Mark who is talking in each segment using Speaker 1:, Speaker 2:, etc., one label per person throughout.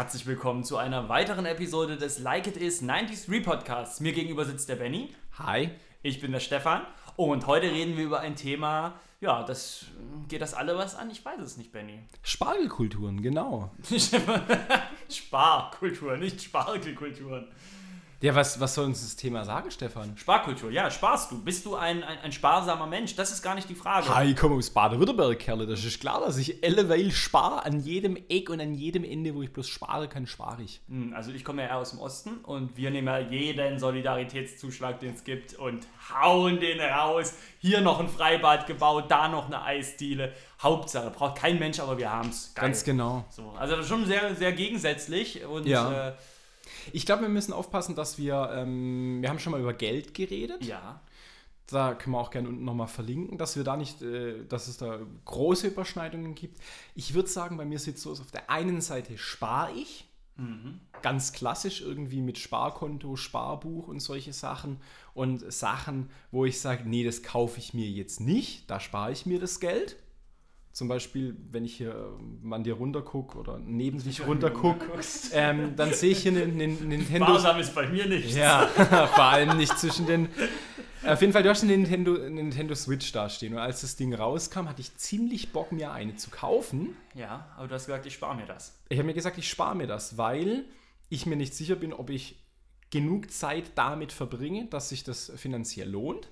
Speaker 1: herzlich willkommen zu einer weiteren Episode des Like It Is 90s Repodcasts. Mir gegenüber sitzt der Benny.
Speaker 2: Hi.
Speaker 1: Ich bin der Stefan und heute reden wir über ein Thema, ja, das geht das alle was an? Ich weiß es nicht, Benny.
Speaker 2: Spargelkulturen, genau.
Speaker 1: Sparkultur, nicht Spargelkulturen.
Speaker 2: Ja, was, was soll uns das Thema sagen, Stefan?
Speaker 1: Sparkultur, ja, sparst du. Bist du ein, ein, ein sparsamer Mensch? Das ist gar nicht die Frage.
Speaker 2: Hi, ich komme aus Baden-Württemberg, Kerle. Das ist klar, dass ich alleweil spare. An jedem Eck und an jedem Ende, wo ich bloß spare kann, spare ich.
Speaker 1: Hm, Also ich komme ja eher aus dem Osten und wir nehmen ja jeden Solidaritätszuschlag, den es gibt und hauen den raus. Hier noch ein Freibad gebaut, da noch eine Eisdiele. Hauptsache, braucht kein Mensch, aber wir haben es.
Speaker 2: Ganz genau.
Speaker 1: So, also das ist schon sehr, sehr gegensätzlich und
Speaker 2: Ja.
Speaker 1: äh,
Speaker 2: Ich glaube, wir müssen aufpassen, dass wir, ähm, wir haben schon mal über Geld geredet.
Speaker 1: ja.
Speaker 2: Da können wir auch gerne unten nochmal verlinken, dass wir da nicht, äh, dass es da große Überschneidungen gibt. Ich würde sagen, bei mir sieht es so aus, auf der einen Seite spare ich, ganz klassisch irgendwie mit Sparkonto, Sparbuch und solche Sachen. Und Sachen, wo ich sage, nee, das kaufe ich mir jetzt nicht, da spare ich mir das Geld. Zum Beispiel, wenn ich hier ähm, an dir runter gucke oder neben dich runter gucke, ähm, dann sehe ich hier einen, einen Nintendo.
Speaker 1: Sparsam ist bei mir nicht.
Speaker 2: Ja, vor allem nicht zwischen den. Auf jeden Fall, du hast eine Nintendo, eine Nintendo Switch da stehen. Und als das Ding rauskam, hatte ich ziemlich Bock, mir eine zu kaufen.
Speaker 1: Ja, aber du hast gesagt, ich spare mir das.
Speaker 2: Ich habe mir gesagt, ich spare mir das, weil ich mir nicht sicher bin, ob ich genug Zeit damit verbringe, dass sich das finanziell lohnt.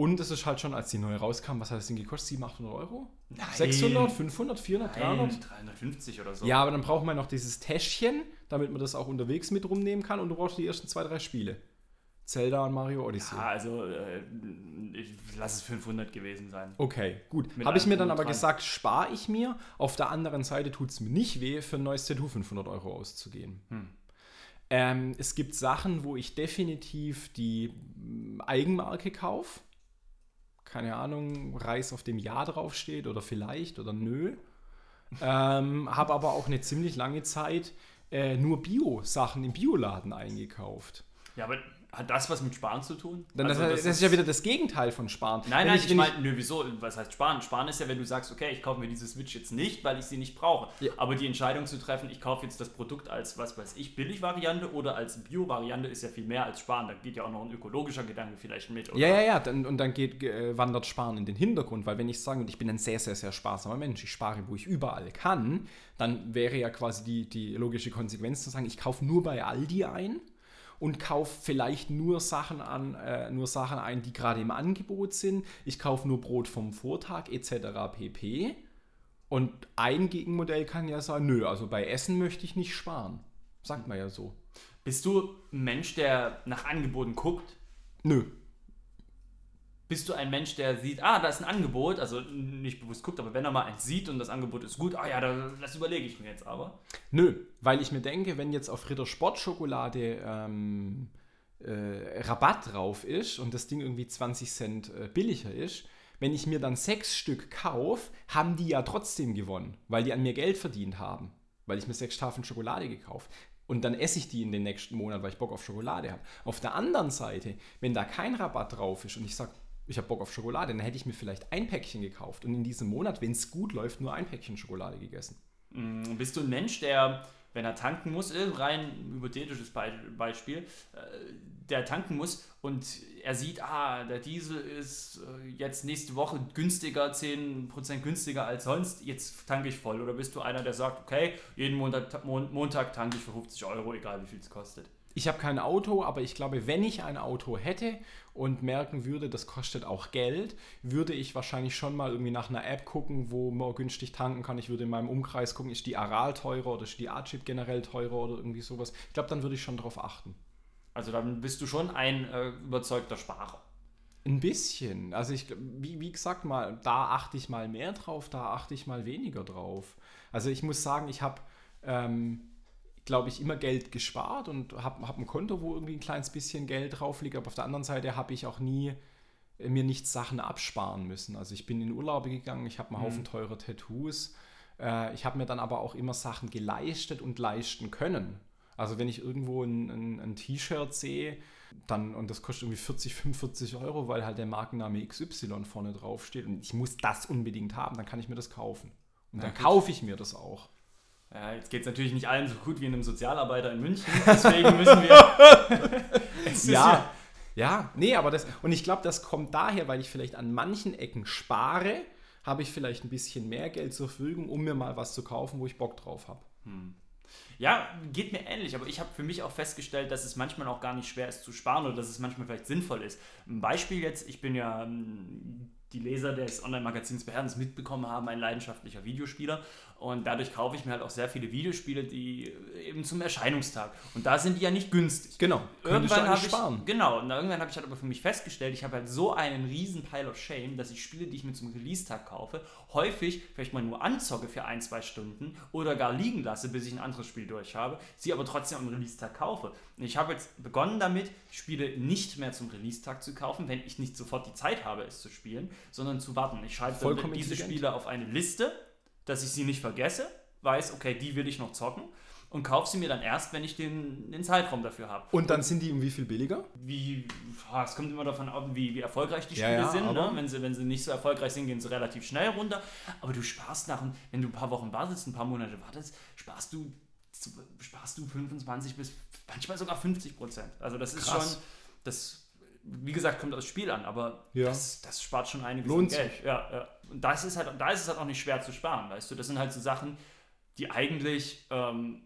Speaker 2: Und es ist halt schon, als die neue rauskam, was hat das Ding gekostet? 700, 800 Euro?
Speaker 1: Nein.
Speaker 2: 600, 500, 400, 300?
Speaker 1: Nein, 350 oder so.
Speaker 2: Ja, aber dann braucht man noch dieses Täschchen, damit man das auch unterwegs mit rumnehmen kann. Und du brauchst die ersten zwei, drei Spiele. Zelda und Mario Odyssey.
Speaker 1: Ja, also äh, ich lass es 500 gewesen sein.
Speaker 2: Okay, gut. Habe ich mir dann aber
Speaker 1: dran.
Speaker 2: gesagt, spare ich mir. Auf der anderen Seite tut es mir nicht weh, für ein neues Tattoo 500 Euro auszugeben.
Speaker 1: Hm.
Speaker 2: Ähm, es gibt Sachen, wo ich definitiv die mm, Eigenmarke kaufe. Keine Ahnung, Reis auf dem Ja draufsteht oder vielleicht oder nö. ähm, Habe aber auch eine ziemlich lange Zeit äh, nur Bio-Sachen im Bioladen eingekauft.
Speaker 1: Ja, aber hat das was mit Sparen zu tun?
Speaker 2: Dann,
Speaker 1: Also
Speaker 2: das, das, ist ja wieder das Gegenteil von Sparen.
Speaker 1: Nein,
Speaker 2: Wenn
Speaker 1: nein,
Speaker 2: ich-
Speaker 1: ich, meine, nö, wieso? Was heißt Sparen? Sparen ist ja, wenn du sagst, okay, ich kaufe mir diese Switch jetzt nicht, weil ich sie nicht brauche.
Speaker 2: Ja.
Speaker 1: Aber die Entscheidung zu treffen, ich kaufe jetzt das Produkt als, was weiß ich, Billig-Variante oder als Bio-Variante ist ja viel mehr als Sparen. Da geht ja auch noch ein ökologischer Gedanke vielleicht mit. Oder?
Speaker 2: Ja, ja, ja. Dann, und dann geht, äh, wandert Sparen in den Hintergrund, weil wenn ich sage, und ich bin ein sehr, sehr, sehr sparsamer Mensch, ich spare, wo ich überall kann, dann wäre ja quasi die, die logische Konsequenz zu sagen, ich kaufe nur bei Aldi ein und kaufe vielleicht nur Sachen an, äh, nur Sachen ein, die gerade im Angebot sind. Ich kaufe nur Brot vom Vortag etc. pp. Und ein Gegenmodell kann ja sagen, nö, also bei Essen möchte ich nicht sparen. Sagt man ja so.
Speaker 1: Bist du ein Mensch, der nach Angeboten guckt?
Speaker 2: Nö.
Speaker 1: Bist du ein Mensch, der sieht, ah, da ist ein Angebot, also nicht bewusst guckt, aber wenn er mal eins sieht und das Angebot ist gut, ah ja, da, das überlege ich mir jetzt aber.
Speaker 2: Nö, weil ich mir denke, wenn jetzt auf Ritter Sportschokolade ähm, äh, Rabatt drauf ist und das Ding irgendwie 20 Cent äh, billiger ist, wenn ich mir dann sechs Stück kaufe, haben die ja trotzdem gewonnen, weil die an mir Geld verdient haben, weil ich mir sechs Tafeln Schokolade gekauft und dann esse ich die in den nächsten Monat, weil ich Bock auf Schokolade habe. Auf der anderen Seite, wenn da kein Rabatt drauf ist und ich sage, ich habe Bock auf Schokolade, dann hätte ich mir vielleicht ein Päckchen gekauft und in diesem Monat, wenn es gut läuft, nur ein Päckchen Schokolade gegessen.
Speaker 1: Mm, Bist du ein Mensch, der, wenn er tanken muss, äh, rein hypothetisches Be Beispiel, äh, der tanken muss und er sieht, ah, der Diesel ist äh, jetzt nächste Woche günstiger, 10% günstiger als sonst, jetzt tanke ich voll. Oder bist du einer, der sagt, okay, jeden Montag, Mon Montag tanke ich für 50 Euro, egal wie viel es kostet?
Speaker 2: Ich habe kein Auto, aber ich glaube, wenn ich ein Auto hätte und merken würde, das kostet auch Geld, würde ich wahrscheinlich schon mal irgendwie nach einer App gucken, wo man günstig tanken kann. Ich würde in meinem Umkreis gucken, ist die Aral teurer oder ist die A-Chip generell teurer oder irgendwie sowas. Ich glaube, dann würde ich schon darauf achten.
Speaker 1: Also dann bist du schon ein äh, überzeugter Sparer.
Speaker 2: Ein bisschen. Also ich, wie, wie gesagt, mal, da achte ich mal mehr drauf, da achte ich mal weniger drauf. Also ich muss sagen, ich habe, ähm, glaube ich, immer Geld gespart und habe hab ein Konto, wo irgendwie ein kleines bisschen Geld drauf liegt. Aber auf der anderen Seite habe ich auch nie äh, mir nicht Sachen absparen müssen. Also ich bin in Urlaube gegangen, ich habe einen Haufen teure Tattoos. Äh, ich habe mir dann aber auch immer Sachen geleistet und leisten können. Also wenn ich irgendwo ein, ein, ein T-Shirt sehe, dann, und das kostet irgendwie 40, 45 Euro, weil halt der Markenname XY vorne drauf steht und ich muss das unbedingt haben, dann kann ich mir das kaufen. Und
Speaker 1: Ja,
Speaker 2: dann
Speaker 1: gut.
Speaker 2: kaufe ich mir das auch.
Speaker 1: Ja, jetzt geht es natürlich nicht allen so gut wie einem Sozialarbeiter in München, deswegen müssen wir.
Speaker 2: ja, ja, nee, aber das, und ich glaube, das kommt daher, weil ich vielleicht an manchen Ecken spare, habe ich vielleicht ein bisschen mehr Geld zur Verfügung, um mir mal was zu kaufen, wo ich Bock drauf habe. Hm.
Speaker 1: Ja, geht mir ähnlich, aber ich habe für mich auch festgestellt, dass es manchmal auch gar nicht schwer ist zu sparen oder dass es manchmal vielleicht sinnvoll ist. Ein Beispiel jetzt, ich bin ja ähm, die Leser des Online-Magazins Beherdens mitbekommen haben, ein leidenschaftlicher Videospieler. Und dadurch kaufe ich mir halt auch sehr viele Videospiele, die eben zum Erscheinungstag. Und da sind die ja nicht günstig.
Speaker 2: Genau.
Speaker 1: Irgendwann habe ich, sparen. genau, und irgendwann habe ich halt aber für mich festgestellt, ich habe halt so einen riesen Pile of Shame, dass ich Spiele, die ich mir zum Release-Tag kaufe, häufig vielleicht mal nur anzocke für ein, zwei Stunden oder gar liegen lasse, bis ich ein anderes Spiel durch habe, sie aber trotzdem am Release-Tag kaufe. Und ich habe jetzt begonnen damit, Spiele nicht mehr zum Release-Tag zu kaufen, wenn ich nicht sofort die Zeit habe, es zu spielen, sondern zu warten. Ich schreibe dann diese Spiele auf eine Liste dass ich sie nicht vergesse, weiß, okay, die will ich noch zocken und kaufe sie mir dann erst, wenn ich den, den Zeitraum dafür habe.
Speaker 2: Und dann sind die um wie viel billiger?
Speaker 1: Wie, es kommt immer davon ab, wie, wie erfolgreich die Spiele ja, ja, sind. Ne? Wenn, sie, wenn sie nicht so erfolgreich sind, gehen sie relativ schnell runter. Aber du sparst nach, wenn du ein paar Wochen wartest, ein paar Monate wartest, sparst du, sparst du 25 bis manchmal sogar 50 Prozent. Also das ist Krass. schon, das, wie gesagt, kommt aufs Spiel an, aber ja. das, das spart schon einiges
Speaker 2: Lohnt Geld.
Speaker 1: Ja, ja und das ist halt, da ist es halt auch nicht schwer zu sparen, weißt du. Das sind halt so Sachen, die eigentlich ähm,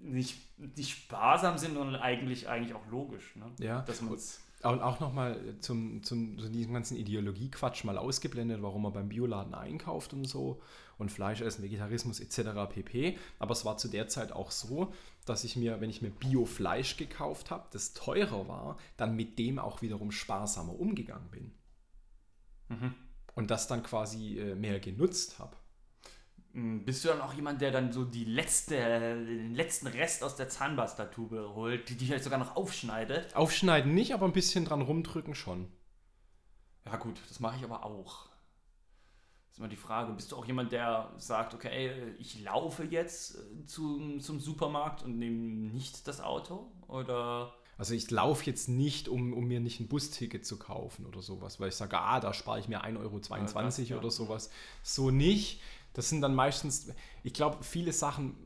Speaker 1: nicht, nicht sparsam sind, sondern eigentlich, eigentlich auch logisch. Ne?
Speaker 2: Ja. Dass man's und auch nochmal zum, zum zu diesem ganzen Ideologiequatsch mal ausgeblendet, warum man beim Bioladen einkauft und so und Fleisch essen, Vegetarismus etc. pp. Aber es war zu der Zeit auch so, dass ich mir, wenn ich mir Bio-Fleisch gekauft habe, das teurer war, dann mit dem auch wiederum sparsamer umgegangen bin. Mhm und das dann quasi äh, mehr genutzt habe.
Speaker 1: Hm, bist du dann auch jemand, der dann so die letzte, den letzten Rest aus der Zahnpastatube holt, die, die vielleicht sogar noch aufschneidet?
Speaker 2: Aufschneiden nicht, aber ein bisschen dran rumdrücken schon.
Speaker 1: Ja gut, das mache ich aber auch. Das ist immer die Frage, bist du auch jemand, der sagt, okay, ich laufe jetzt äh, zum, zum Supermarkt und nehme nicht das Auto? Oder
Speaker 2: also ich laufe jetzt nicht, um, um mir nicht ein Busticket zu kaufen oder sowas, weil ich sage, ah, da spare ich mir 1,22 Euro ja, das, ja. oder sowas. So nicht. Das sind dann meistens, ich glaube, viele Sachen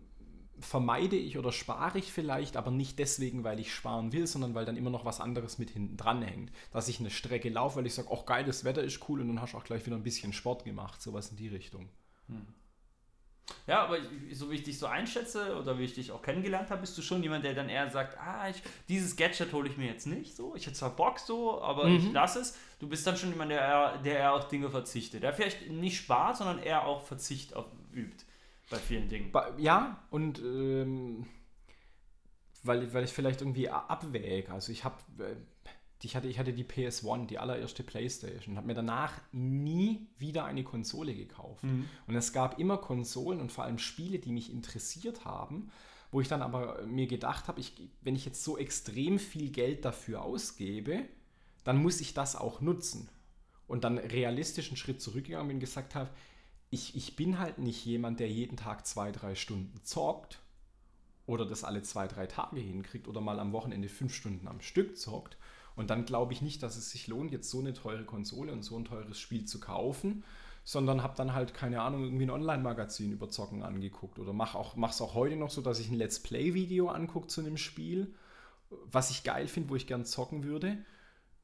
Speaker 2: vermeide ich oder spare ich vielleicht, aber nicht deswegen, weil ich sparen will, sondern weil dann immer noch was anderes mit hinten dran hängt. Dass ich eine Strecke laufe, weil ich sage, ach geil, das Wetter ist cool und dann hast du auch gleich wieder ein bisschen Sport gemacht, sowas in die Richtung. Hm.
Speaker 1: Ja, aber so wie ich dich so einschätze oder wie ich dich auch kennengelernt habe, bist du schon jemand, der dann eher sagt, ah, ich, dieses Gadget hole ich mir jetzt nicht so. Ich hätte zwar Bock so, aber mhm. ich lasse es. Du bist dann schon jemand, der eher, der eher auf Dinge verzichtet. Der vielleicht nicht spart, sondern eher auch Verzicht auf, übt bei vielen Dingen.
Speaker 2: Ja, und ähm, weil, weil ich vielleicht irgendwie abwäge. Also ich habe äh, ich hatte, ich hatte die PS1, die allererste Playstation, habe mir danach nie wieder eine Konsole gekauft. Mhm. Und es gab immer Konsolen und vor allem Spiele, die mich interessiert haben, wo ich dann aber mir gedacht habe, ich, wenn ich jetzt so extrem viel Geld dafür ausgebe, dann muss ich das auch nutzen. Und dann realistisch einen Schritt zurückgegangen bin und gesagt habe, ich, ich bin halt nicht jemand, der jeden Tag zwei, drei Stunden zockt oder das alle zwei, drei Tage hinkriegt oder mal am Wochenende fünf Stunden am Stück zockt, und dann glaube ich nicht, dass es sich lohnt, jetzt so eine teure Konsole und so ein teures Spiel zu kaufen, sondern habe dann halt, keine Ahnung, irgendwie ein Online-Magazin über Zocken angeguckt. Oder mache auch, es auch heute noch so, dass ich ein Let's Play-Video angucke zu einem Spiel, was ich geil finde, wo ich gern zocken würde.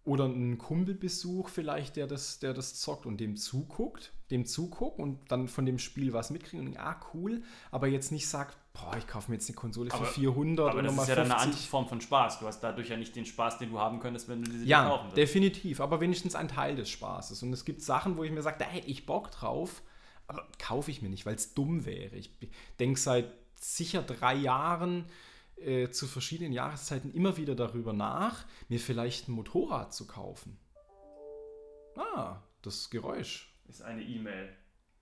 Speaker 2: Oder einen Kumpelbesuch vielleicht, der das, der das zockt und dem zuguckt, dem zuguckt und dann von dem Spiel was mitkriegt und ah, cool, aber jetzt nicht sagt, boah, ich kaufe mir jetzt eine Konsole für aber, 400
Speaker 1: aber das ist ja dann eine andere Form von Spaß. Du hast dadurch ja nicht den Spaß, den du haben könntest, wenn du diese
Speaker 2: ja, kaufen würdest. definitiv, aber wenigstens ein Teil des Spaßes. Und es gibt Sachen, wo ich mir sage, da hätte ich Bock drauf, aber kaufe ich mir nicht, weil es dumm wäre. Ich denke seit sicher drei Jahren äh, zu verschiedenen Jahreszeiten immer wieder darüber nach, mir vielleicht ein Motorrad zu kaufen. Ah, das Geräusch.
Speaker 1: Ist eine E-Mail.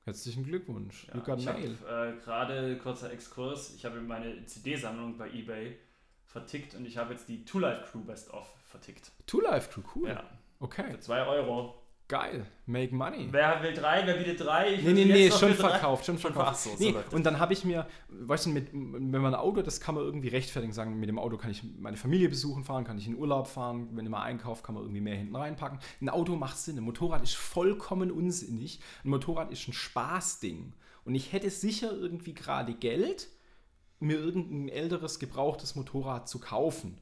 Speaker 2: Herzlichen Glückwunsch.
Speaker 1: Ja, you ich Mail. Äh, Gerade kurzer Exkurs. Ich habe meine CD-Sammlung bei eBay vertickt und ich habe jetzt die Two Life Crew Best of vertickt.
Speaker 2: Two Life Crew, cool.
Speaker 1: Ja. Okay. Für 2 Euro.
Speaker 2: Geil, make money.
Speaker 1: Wer will drei, wer bietet drei?
Speaker 2: Ich nee, nee, nee, schon verkauft, schon verkauft. So, nee, so und dann habe ich mir, weißt du, mit, wenn man ein Auto, das kann man irgendwie rechtfertigen, sagen, mit dem Auto kann ich meine Familie besuchen fahren, kann ich in Urlaub fahren, wenn ich mal einkaufe, kann man irgendwie mehr hinten reinpacken. Ein Auto macht Sinn, ein Motorrad ist vollkommen unsinnig. Ein Motorrad ist ein Spaßding. und ich hätte sicher irgendwie gerade Geld, mir irgendein älteres, gebrauchtes Motorrad zu kaufen.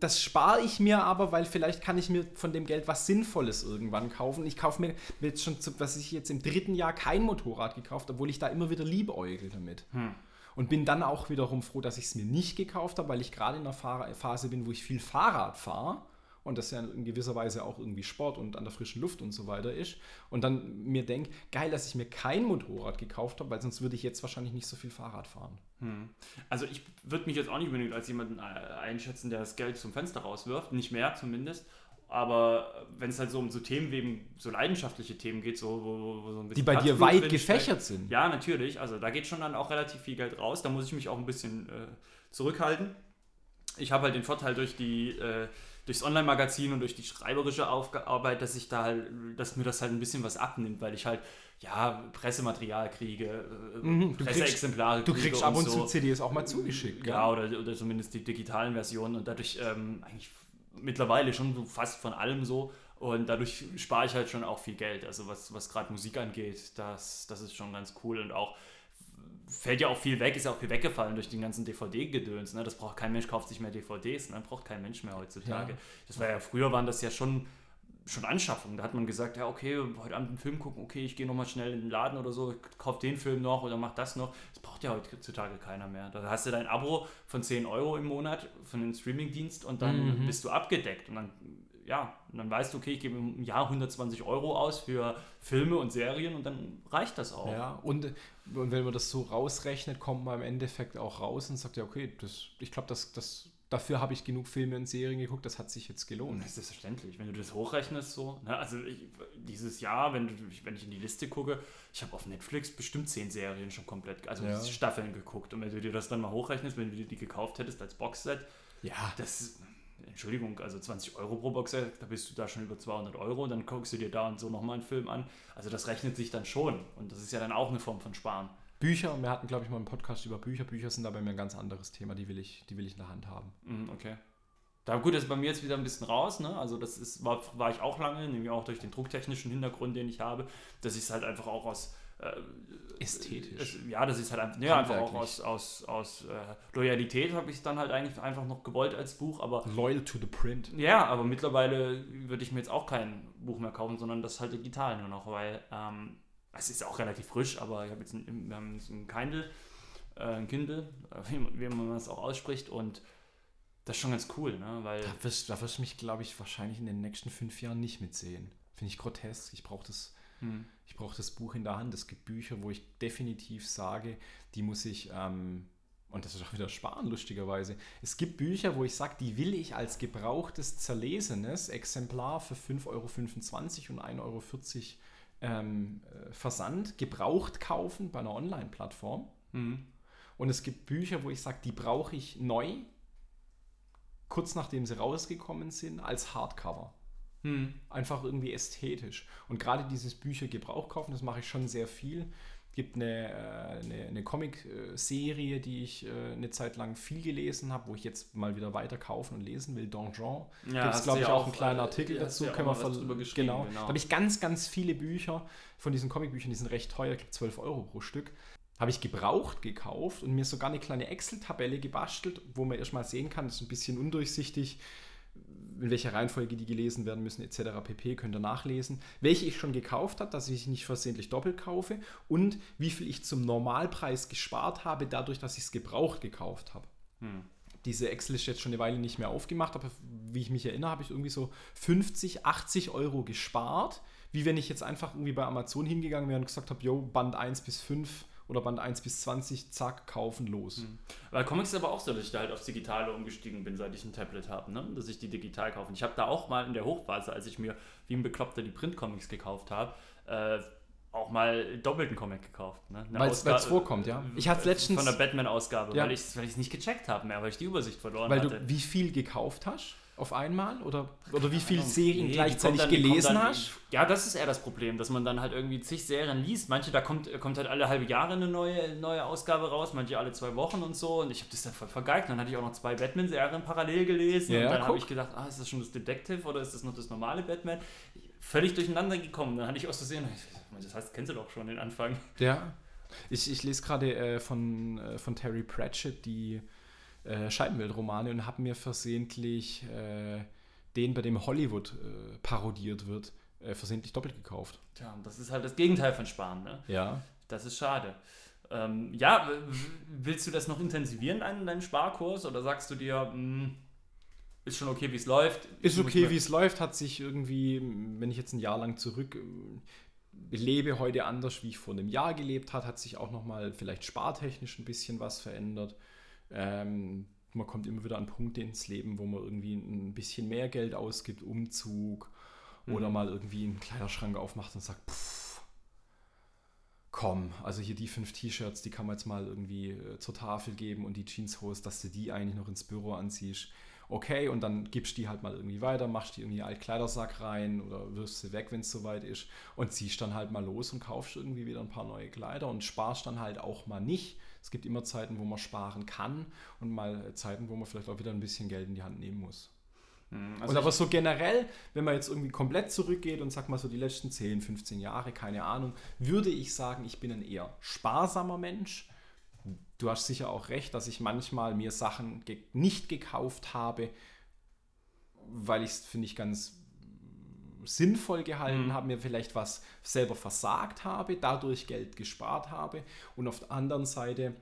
Speaker 2: Das spare ich mir aber, weil vielleicht kann ich mir von dem Geld was Sinnvolles irgendwann kaufen. Ich kaufe mir jetzt schon, was ich jetzt im dritten Jahr kein Motorrad gekauft, obwohl ich da immer wieder liebäugel damit. Hm. Und bin dann auch wiederum froh, dass ich es mir nicht gekauft habe, weil ich gerade in einer Phase bin, wo ich viel Fahrrad fahre und das ja in gewisser Weise auch irgendwie Sport und an der frischen Luft und so weiter ist. Und dann mir denke, geil, dass ich mir kein Motorrad gekauft habe, weil sonst würde ich jetzt wahrscheinlich nicht so viel Fahrrad fahren.
Speaker 1: Hm. Also ich würde mich jetzt auch nicht unbedingt als jemanden äh, einschätzen, der das Geld zum Fenster rauswirft, nicht mehr zumindest. Aber wenn es halt so um so Themen wie eben so leidenschaftliche Themen geht, so, wo,
Speaker 2: wo so ein bisschen. Die bei dir weit gefächert
Speaker 1: steigt,
Speaker 2: sind.
Speaker 1: Ja, natürlich. Also da geht schon dann auch relativ viel Geld raus. Da muss ich mich auch ein bisschen äh, zurückhalten. Ich habe halt den Vorteil durch die. Äh, durchs Online-Magazin und durch die schreiberische Arbeit, dass ich da halt, dass mir das halt ein bisschen was abnimmt, weil ich halt ja Pressematerial kriege,
Speaker 2: äh, mhm, Presseexemplare kriege. Du kriegst ab und, so. zu CDs auch mal zugeschickt.
Speaker 1: Ja, oder, oder zumindest die digitalen Versionen und dadurch ähm, eigentlich mittlerweile schon fast von allem so. Und dadurch spare ich halt schon auch viel Geld. Also was, was gerade Musik angeht, das, das ist schon ganz cool. Und auch fällt ja auch viel weg, ist ja auch viel weggefallen durch den ganzen DVD-Gedöns. Ne? Das braucht kein Mensch, kauft sich mehr DVDs, ne? braucht kein Mensch mehr heutzutage. Ja. Das war ja früher waren das ja schon schon Anschaffungen. Da hat man gesagt, ja, okay, heute Abend einen Film gucken, okay, ich gehe nochmal schnell in den Laden oder so, kauf den Film noch oder mach das noch. Das braucht ja heutzutage keiner mehr. Da hast du dein Abo von 10 Euro im Monat von dem Streamingdienst und dann mhm. bist du abgedeckt. Und dann, ja, und dann weißt du, okay, ich gebe im Jahr 120 Euro aus für Filme und Serien und dann reicht das auch.
Speaker 2: Ja, und, und wenn man das so rausrechnet, kommt man im Endeffekt auch raus und sagt, ja, okay, das, ich glaube, das, das dafür habe ich genug Filme und Serien geguckt, das hat sich jetzt gelohnt.
Speaker 1: Das ist selbstverständlich, wenn du das hochrechnest so. Ne? Also ich, dieses Jahr, wenn, du, wenn ich in die Liste gucke, ich habe auf Netflix bestimmt zehn Serien schon komplett, also ja. Staffeln geguckt. Und wenn du dir das dann mal hochrechnest, wenn du dir die gekauft hättest als Boxset, ja. das Entschuldigung, also 20 Euro pro Boxset, da bist du da schon über 200 Euro und dann guckst du dir da und so nochmal einen Film an. Also das rechnet sich dann schon und das ist ja dann auch eine Form von Sparen.
Speaker 2: Bücher, wir hatten, glaube ich, mal einen Podcast über Bücher. Bücher sind da bei mir ein ganz anderes Thema, die will ich, die will ich in der Hand haben.
Speaker 1: Mhm, okay. Da gut, das ist bei mir jetzt wieder ein bisschen raus, ne? Also das ist, war, war ich auch lange, nämlich auch durch den drucktechnischen Hintergrund, den ich habe, dass ich es halt einfach auch aus
Speaker 2: ästhetisch.
Speaker 1: Es, ja, das ist halt einfach, ja, einfach auch aus, aus, aus äh, Loyalität habe ich es dann halt eigentlich einfach noch gewollt als Buch, aber.
Speaker 2: Loyal to the print.
Speaker 1: Ja, aber mittlerweile würde ich mir jetzt auch kein Buch mehr kaufen, sondern das halt digital nur noch, weil ähm, es ist auch relativ frisch, aber ich habe jetzt ein, wir haben ein Kindle, äh, ein Kindle, äh, wie, wie, man das auch ausspricht und das ist schon ganz cool, ne? Weil
Speaker 2: da wirst, da wirst du mich, glaube ich, wahrscheinlich in den nächsten fünf Jahren nicht mitsehen. Finde ich grotesk. Ich brauche das, hm. ich das Buch in der Hand. Es gibt Bücher, wo ich definitiv sage, die muss ich, ähm, und das ist auch wieder sparen, lustigerweise. Es gibt Bücher, wo ich sage, die will ich als gebrauchtes, zerlesenes Exemplar für 5,25 Euro und 1,40 Euro ähm, äh, Versand gebraucht kaufen bei einer Online-Plattform. Mhm. Und es gibt Bücher, wo ich sage, die brauche ich neu, kurz nachdem sie rausgekommen sind, als Hardcover. Mhm. Einfach irgendwie ästhetisch. Und gerade dieses Bücher Gebrauch kaufen, das mache ich schon sehr viel gibt eine, äh, eine, eine Comic-Serie, die ich äh, eine Zeit lang viel gelesen habe, wo ich jetzt mal wieder weiter kaufen und lesen will. Donjon. Ja, gibt es, glaube ich, auch einen kleinen Artikel dazu. Können wir genau. genau. Da habe ich ganz, ganz viele Bücher von diesen Comicbüchern, die sind recht teuer, ich glaube 12 Euro pro Stück. Habe ich gebraucht gekauft und mir sogar eine kleine Excel-Tabelle gebastelt, wo man erstmal sehen kann, das ist ein bisschen undurchsichtig, in welcher Reihenfolge die gelesen werden müssen, etc. pp. könnt ihr nachlesen. Welche ich schon gekauft habe, dass ich nicht versehentlich doppelt kaufe und wie viel ich zum Normalpreis gespart habe, dadurch, dass ich es gebraucht gekauft habe. Hm. Diese Excel ist jetzt schon eine Weile nicht mehr aufgemacht, aber wie ich mich erinnere, habe ich irgendwie so 50, 80 Euro gespart, wie wenn ich jetzt einfach irgendwie bei Amazon hingegangen wäre und gesagt habe, yo, Band 1 bis 5 oder Band 1 bis 20, zack, kaufen, los. Mhm.
Speaker 1: Weil Comics ist aber auch so, dass ich da halt aufs Digitale umgestiegen bin, seit ich ein Tablet habe, ne? dass ich die digital kaufe. Ich habe da auch mal in der Hochphase, als ich mir wie ein Bekloppter die Printcomics gekauft habe, äh, auch mal doppelten Comic gekauft. Ne?
Speaker 2: Weil es vorkommt, ja.
Speaker 1: Ich hatte letztens... Von der Batman-Ausgabe, ja. weil ich es weil nicht gecheckt habe mehr, weil ich die Übersicht verloren
Speaker 2: weil
Speaker 1: hatte.
Speaker 2: Weil du wie viel gekauft hast? Auf einmal? Oder, oder wie viele Serien nee, gleichzeitig dann, gelesen dann, hast?
Speaker 1: Ja, das ist eher das Problem, dass man dann halt irgendwie zig Serien liest. Manche, da kommt, kommt halt alle halbe Jahre eine neue, neue Ausgabe raus, manche alle zwei Wochen und so. Und ich habe das dann voll vergeigt. Dann hatte ich auch noch zwei Batman-Serien parallel gelesen. Ja, und dann habe ich gedacht, ah, ist das schon das Detective oder ist das noch das normale Batman? Völlig durcheinander gekommen. Dann hatte ich aus Versehen, das heißt, kennst du doch schon den Anfang.
Speaker 2: Ja. Ich, ich lese gerade äh, von, äh, von Terry Pratchett die äh, Scheibenweltromane und habe mir versehentlich äh, den, bei dem Hollywood äh, parodiert wird, äh, versehentlich doppelt gekauft.
Speaker 1: Tja, das ist halt das Gegenteil von Sparen, ne?
Speaker 2: Ja.
Speaker 1: Das ist schade. Ähm, ja, willst du das noch intensivieren, deinen, deinen Sparkurs? Oder sagst du dir, mh, hm, ist schon okay, wie es läuft?
Speaker 2: Ist okay, wie es läuft, hat sich irgendwie, wenn ich jetzt ein Jahr lang zurück lebe heute anders, wie ich vor einem Jahr gelebt habe, hat sich auch nochmal vielleicht spartechnisch ein bisschen was verändert. Ähm, man kommt immer wieder an Punkte ins Leben, wo man irgendwie ein bisschen mehr Geld ausgibt, Umzug mhm. oder mal irgendwie einen Kleiderschrank aufmacht und sagt, pff, komm, also hier die fünf T-Shirts, die kann man jetzt mal irgendwie äh, zur Tafel geben und die Jeanshose, dass du die eigentlich noch ins Büro anziehst okay, und dann gibst du die halt mal irgendwie weiter, machst die irgendwie einen Altkleidersack rein oder wirfst sie weg, wenn es soweit ist und ziehst dann halt mal los und kaufst irgendwie wieder ein paar neue Kleider und sparst dann halt auch mal nicht. Es gibt immer Zeiten, wo man sparen kann und mal Zeiten, wo man vielleicht auch wieder ein bisschen Geld in die Hand nehmen muss. Hm, also und aber so generell, wenn man jetzt irgendwie komplett zurückgeht und sagt mal so die letzten 10, 15 Jahre, keine Ahnung, würde ich sagen, ich bin ein eher sparsamer Mensch du hast sicher auch recht, dass ich manchmal mir Sachen ge nicht gekauft habe, weil ich es, finde ich, ganz sinnvoll gehalten mhm. habe, mir vielleicht was selber versagt habe, dadurch Geld gespart habe und auf der anderen Seite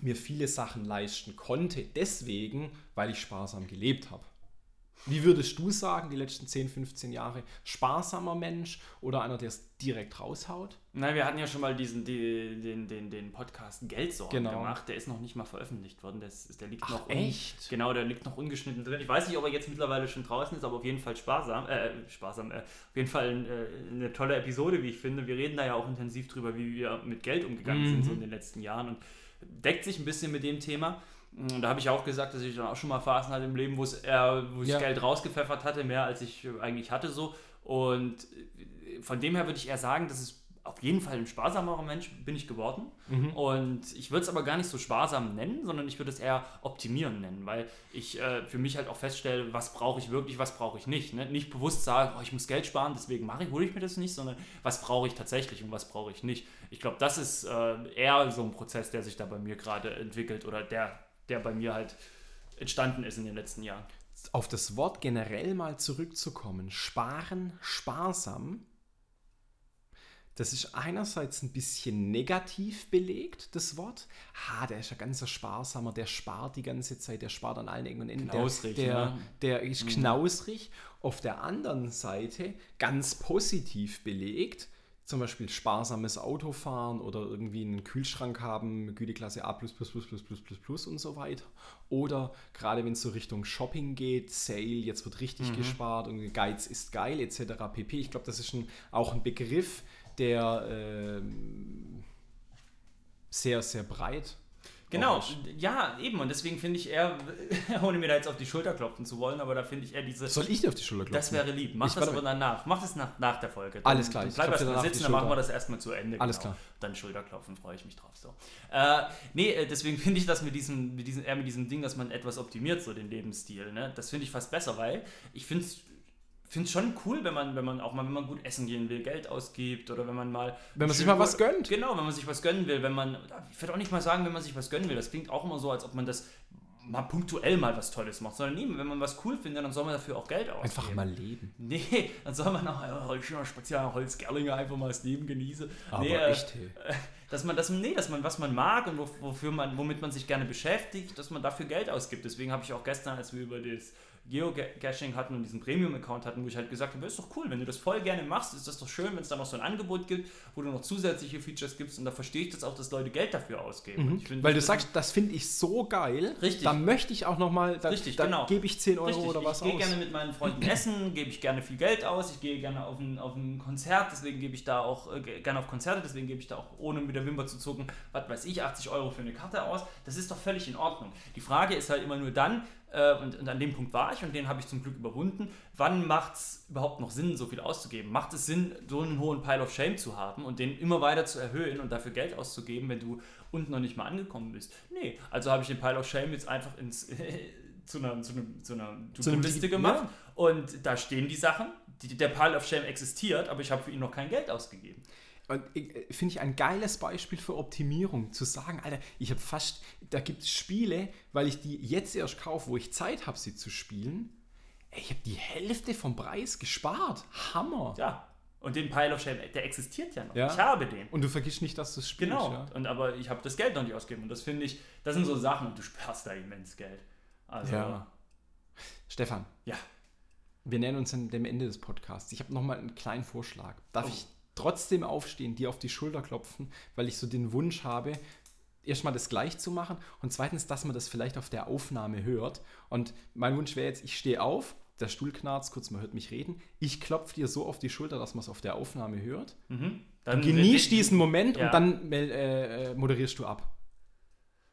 Speaker 2: mir viele Sachen leisten konnte, deswegen, weil ich sparsam gelebt habe. Wie würdest du sagen, die letzten 10, 15 Jahre? Sparsamer Mensch oder einer, der es direkt raushaut?
Speaker 1: Nein, wir hatten ja schon mal diesen, die, den, den, den Podcast Geldsorgen genau. gemacht. Der ist noch nicht mal veröffentlicht worden. Der, ist, der liegt
Speaker 2: Ach,
Speaker 1: noch
Speaker 2: echt?
Speaker 1: Genau, der liegt noch ungeschnitten drin. Ich weiß nicht, ob er jetzt mittlerweile schon draußen ist, aber auf jeden Fall sparsam. Äh, sparsam. Äh, auf jeden Fall äh, eine tolle Episode, wie ich finde. Wir reden da ja auch intensiv drüber, wie wir mit Geld umgegangen mhm. sind so in den letzten Jahren und deckt sich ein bisschen mit dem Thema. Da habe ich auch gesagt, dass ich dann auch schon mal Phasen hatte im Leben, wo es eher, wo ich ja. Geld rausgepfeffert hatte, mehr als ich eigentlich hatte so. Und von dem her würde ich eher sagen, dass es auf jeden Fall ein sparsamerer Mensch bin ich geworden. Mhm. Und ich würde es aber gar nicht so sparsam nennen, sondern ich würde es eher optimieren nennen, weil ich äh, für mich halt auch feststelle, was brauche ich wirklich, was brauche ich nicht. Ne? Nicht bewusst sagen, oh, ich muss Geld sparen, deswegen mache ich, hole ich mir das nicht, sondern was brauche ich tatsächlich und was brauche ich nicht. Ich glaube, das ist äh, eher so ein Prozess, der sich da bei mir gerade entwickelt oder der der bei mir halt entstanden ist in den letzten Jahren.
Speaker 2: Auf das Wort generell mal zurückzukommen. Sparen, sparsam. Das ist einerseits ein bisschen negativ belegt, das Wort. Ha, der ist ja ganz sparsamer, der spart die ganze Zeit, der spart an allen Ecken und Enden.
Speaker 1: Knausrig,
Speaker 2: der, der, der ist mhm. knausrig. Auf der anderen Seite ganz positiv belegt zum Beispiel sparsames Autofahren oder irgendwie einen Kühlschrank haben, Güteklasse A und so weiter. Oder gerade wenn es so Richtung Shopping geht, Sale, jetzt wird richtig mhm. gespart und Geiz ist geil etc. pp. Ich glaube, das ist ein, auch ein Begriff, der äh, sehr, sehr breit
Speaker 1: Genau, ja, eben. Und deswegen finde ich eher, ohne mir da jetzt auf die Schulter klopfen zu wollen, aber da finde ich eher diese.
Speaker 2: Soll ich dir auf die Schulter klopfen?
Speaker 1: Das wäre lieb. Mach ich das aber danach. Mach das nach, nach der Folge.
Speaker 2: Dann, Alles klar.
Speaker 1: Bleib erstmal sitzen, dann machen wir das erstmal zu Ende.
Speaker 2: Alles genau. klar.
Speaker 1: Dann Schulterklopfen, freue ich mich drauf. So. Äh, nee, äh, deswegen finde ich das mit diesem, mit diesem, eher mit diesem Ding, dass man etwas optimiert, so den Lebensstil. Ne? Das finde ich fast besser, weil ich finde es finde es schon cool, wenn man, wenn man auch mal, wenn man gut essen gehen will, Geld ausgibt oder wenn man mal.
Speaker 2: Wenn man sich mal was gönnt.
Speaker 1: Genau, wenn man sich was gönnen will, wenn man. Ich würde auch nicht mal sagen, wenn man sich was gönnen will. Das klingt auch immer so, als ob man das mal punktuell mal was Tolles macht, sondern nie, wenn man was cool findet, dann soll man dafür auch Geld ausgeben.
Speaker 2: Einfach mal leben.
Speaker 1: Nee, dann soll man auch äh, speziell Holzgerlinge einfach mal das Leben genießen.
Speaker 2: Aber
Speaker 1: nee,
Speaker 2: echt, hey.
Speaker 1: Äh, dass man das, nee, dass man was man mag und wofür man, womit man sich gerne beschäftigt, dass man dafür Geld ausgibt. Deswegen habe ich auch gestern, als wir über das Geocaching hatten und diesen Premium-Account hatten, wo ich halt gesagt habe, ist doch cool, wenn du das voll gerne machst, ist das doch schön, wenn es da noch so ein Angebot gibt, wo du noch zusätzliche Features gibst und da verstehe ich das auch, dass Leute Geld dafür ausgeben.
Speaker 2: Mhm. Find, Weil du sagst, das finde ich so geil,
Speaker 1: richtig.
Speaker 2: da möchte ich auch nochmal, da,
Speaker 1: richtig,
Speaker 2: da
Speaker 1: genau.
Speaker 2: gebe ich 10 Euro
Speaker 1: richtig.
Speaker 2: oder was
Speaker 1: ich aus. Ich gehe gerne mit meinen Freunden essen, gebe ich gerne viel Geld aus, ich gehe gerne auf ein, auf ein Konzert, deswegen gebe ich da auch äh, gerne auf Konzerte, deswegen gebe ich da auch, ohne mit der Wimper zu zucken, was weiß ich, 80 Euro für eine Karte aus. Das ist doch völlig in Ordnung. Die Frage ist halt immer nur dann, äh, und, und, an dem Punkt war ich und den habe ich zum Glück überwunden. Wann macht es überhaupt noch Sinn, so viel auszugeben? Macht es Sinn, so einen hohen Pile of Shame zu haben und den immer weiter zu erhöhen und dafür Geld auszugeben, wenn du unten noch nicht mal angekommen bist? Nee, also habe ich den Pile of Shame jetzt einfach ins, zu einer, zu einer, zu einer To-Do-Liste gemacht ja. und da stehen die Sachen. Die, der Pile of Shame existiert, aber ich habe für ihn noch kein Geld ausgegeben.
Speaker 2: Äh, finde ich ein geiles Beispiel für Optimierung, zu sagen, Alter, ich habe fast, da gibt es Spiele, weil ich die jetzt erst kaufe, wo ich Zeit habe, sie zu spielen. Ey, ich habe die Hälfte vom Preis gespart. Hammer.
Speaker 1: Ja. Und den Pile of Shame, der existiert ja noch.
Speaker 2: Ja.
Speaker 1: Ich habe den.
Speaker 2: Und du vergisst nicht, dass du es spielst.
Speaker 1: Genau.
Speaker 2: Ja?
Speaker 1: Und aber ich habe das Geld noch nicht ausgegeben. Und das finde ich, das sind so Sachen und du sparst da immens Geld. Also,
Speaker 2: Ja. Stefan,
Speaker 1: ja.
Speaker 2: wir nähern uns an dem Ende des Podcasts. Ich habe nochmal einen kleinen Vorschlag. Darf
Speaker 1: Oh.
Speaker 2: ich trotzdem aufstehen, dir auf die Schulter klopfen, weil ich so den Wunsch habe, erstmal das gleich zu machen und zweitens, dass man das vielleicht auf der Aufnahme hört. Und mein Wunsch wäre jetzt, ich stehe auf, der Stuhl knarzt, kurz, man hört mich reden. Ich klopfe dir so auf die Schulter, dass man es auf der Aufnahme hört.
Speaker 1: Mhm.
Speaker 2: Genieß diesen Moment
Speaker 1: Ja.
Speaker 2: und dann äh, äh, moderierst du ab.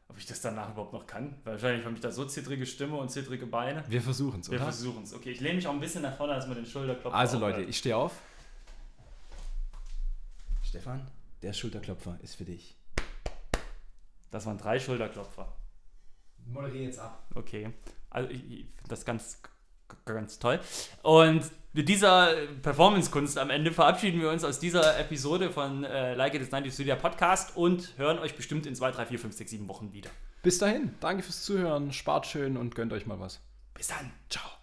Speaker 1: Ob ich das danach überhaupt noch kann? Wahrscheinlich habe ich da so zittrige Stimme und zittrige Beine.
Speaker 2: Wir versuchen es,
Speaker 1: Wir
Speaker 2: oder?
Speaker 1: versuchen es. Okay, ich lehne mich auch ein bisschen nach vorne, dass man den Schulterklopfer
Speaker 2: Also
Speaker 1: auch
Speaker 2: Leute, ich stehe auf. Stefan, der Schulterklopfer ist für dich.
Speaker 1: Das waren drei Schulterklopfer.
Speaker 2: Moderiere jetzt ab.
Speaker 1: Okay. Also ich, ich finde das ganz, ganz toll. Und mit dieser Performance-Kunst am Ende verabschieden wir uns aus dieser Episode von äh, Like It Is 90 Studio Podcast und hören euch bestimmt in 2, 3, 4, 5, 6, 7 Wochen wieder.
Speaker 2: Bis dahin, danke fürs Zuhören, spart schön und gönnt euch mal was.
Speaker 1: Bis dann. Ciao.